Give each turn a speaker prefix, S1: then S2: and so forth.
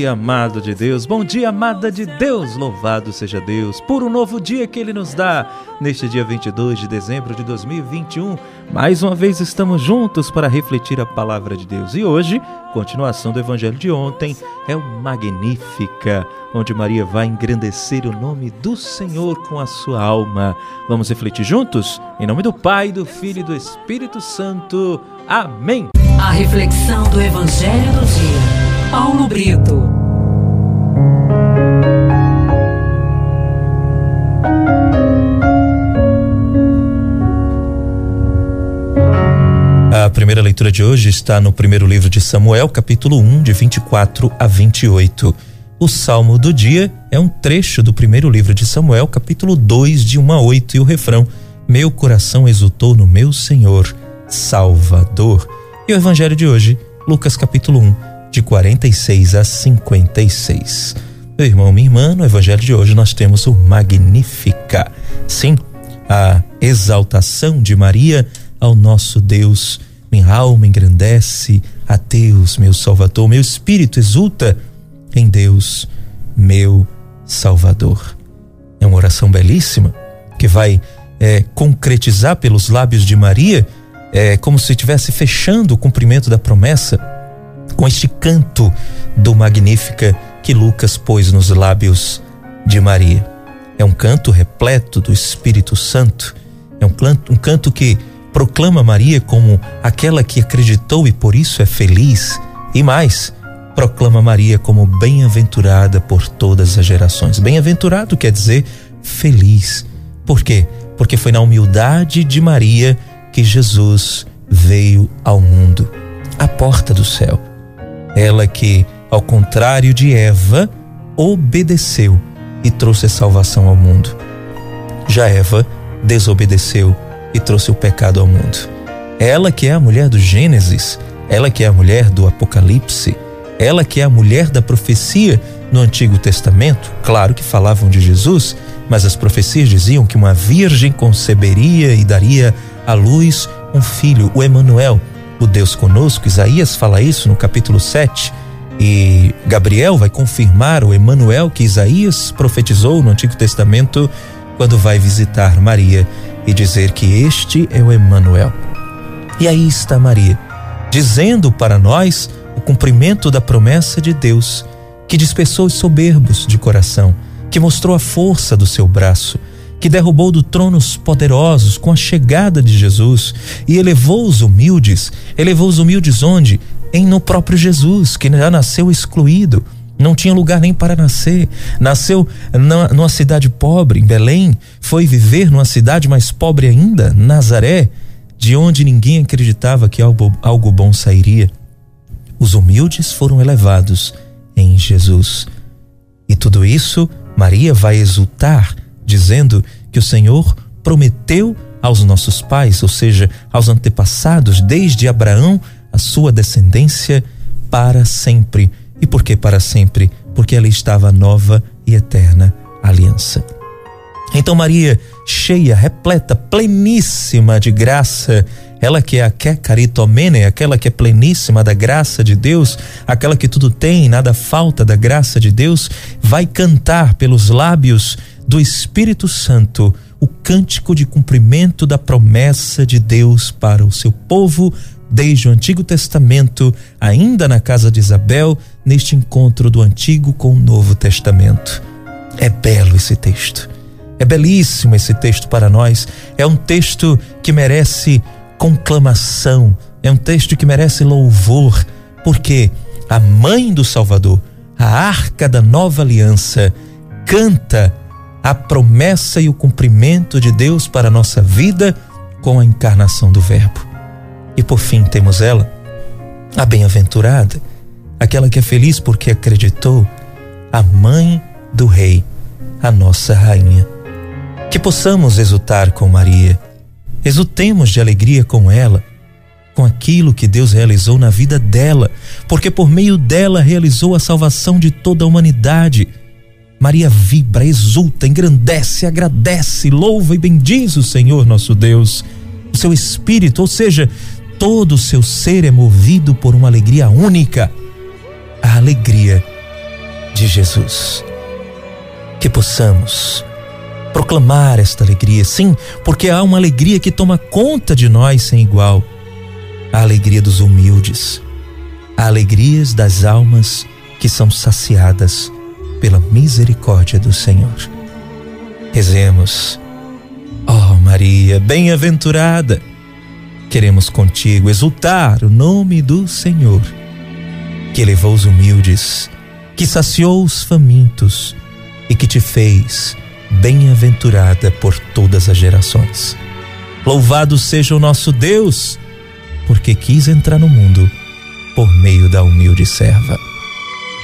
S1: dia, amado de Deus. Bom dia, amada de Deus. Louvado seja Deus por um novo dia que Ele nos dá. Neste dia 22 de dezembro de 2021, mais uma vez estamos juntos para refletir a palavra de Deus. E hoje, continuação do evangelho de ontem, é o Magnífica, onde Maria vai engrandecer o nome do Senhor com a sua alma. Vamos refletir juntos? Em nome do Pai, do Filho e do Espírito Santo. Amém.
S2: A reflexão do evangelho do dia. Paulo Brito.
S1: A primeira leitura de hoje está no primeiro livro de Samuel, capítulo 1, de 24 a 28. O salmo do dia é um trecho do primeiro livro de Samuel, capítulo 2, de 1 a 8, e o refrão: Meu coração exultou no meu Senhor, Salvador. E o evangelho de hoje, Lucas capítulo 1, de 46 a 56. Meu irmão, minha irmã, no evangelho de hoje nós temos o Magnifica. Sim, a exaltação de Maria ao nosso Deus. Minha alma engrandece a Deus, meu Salvador. Meu espírito exulta em Deus, meu Salvador. É uma oração belíssima que vai é, concretizar pelos lábios de Maria, é, como se estivesse fechando o cumprimento da promessa com este canto do Magnífica que Lucas pôs nos lábios de Maria. É um canto repleto do Espírito Santo, é um canto, um canto que proclama Maria como aquela que acreditou e por isso é feliz, e mais, proclama Maria como bem-aventurada por todas as gerações. Bem-aventurado quer dizer feliz. Por quê? Porque foi na humildade de Maria que Jesus veio ao mundo, à porta do céu. Ela que, ao contrário de Eva, obedeceu e trouxe salvação ao mundo. Já Eva desobedeceu e trouxe o pecado ao mundo. Ela que é a mulher do Gênesis, ela que é a mulher do Apocalipse, ela que é a mulher da profecia no Antigo Testamento, claro que falavam de Jesus, mas as profecias diziam que uma virgem conceberia e daria à luz um filho, o Emanuel, o Deus conosco. Isaías fala isso no capítulo 7. E Gabriel vai confirmar o Emanuel que Isaías profetizou no Antigo Testamento quando vai visitar Maria e dizer que este é o Emanuel. E aí está Maria, dizendo para nós o cumprimento da promessa de Deus, que dispersou os soberbos de coração, que mostrou a força do seu braço, que derrubou do trono os poderosos com a chegada de Jesus e elevou os humildes. Elevou os humildes onde? Em no próprio Jesus, que já nasceu excluído, não tinha lugar nem para nascer. Nasceu na, numa cidade pobre, em Belém, foi viver numa cidade mais pobre ainda, Nazaré, de onde ninguém acreditava que algo, algo bom sairia. Os humildes foram elevados em Jesus. E tudo isso, Maria vai exultar dizendo que o Senhor prometeu aos nossos pais, ou seja, aos antepassados, desde Abraão, a sua descendência para sempre. E por que para sempre? Porque ela estava nova e eterna aliança. Então Maria, cheia, repleta, pleníssima de graça, ela que é a que caritomene, aquela que é pleníssima da graça de Deus, aquela que tudo tem, nada falta da graça de Deus, vai cantar pelos lábios do Espírito Santo o cântico de cumprimento da promessa de Deus para o seu povo desde o Antigo Testamento, ainda na casa de Isabel, neste encontro do Antigo com o Novo Testamento. É belo esse texto. É belíssimo esse texto para nós. É um texto que merece conclamação, é um texto que merece louvor, porque a mãe do Salvador, a arca da nova aliança, canta a promessa e o cumprimento de Deus para a nossa vida com a encarnação do Verbo. E por fim temos ela, a bem-aventurada, aquela que é feliz porque acreditou, a mãe do Rei, a nossa rainha. Que possamos exultar com Maria, exultemos de alegria com ela, com aquilo que Deus realizou na vida dela, porque por meio dela realizou a salvação de toda a humanidade Maria vibra, exulta, engrandece, agradece, louva e bendiz o Senhor nosso Deus. O seu espírito, ou seja, todo o seu ser é movido por uma alegria única, a alegria de Jesus. Que possamos proclamar esta alegria, sim, porque há uma alegria que toma conta de nós sem igual. A alegria dos humildes, a alegria das almas que são saciadas pela misericórdia do Senhor. Rezemos. Ó oh, Maria, bem-aventurada, queremos contigo exultar o nome do Senhor, que elevou os humildes, que saciou os famintos e que te fez bem-aventurada por todas as gerações. Louvado seja o nosso Deus, porque quis entrar no mundo por meio da humilde serva.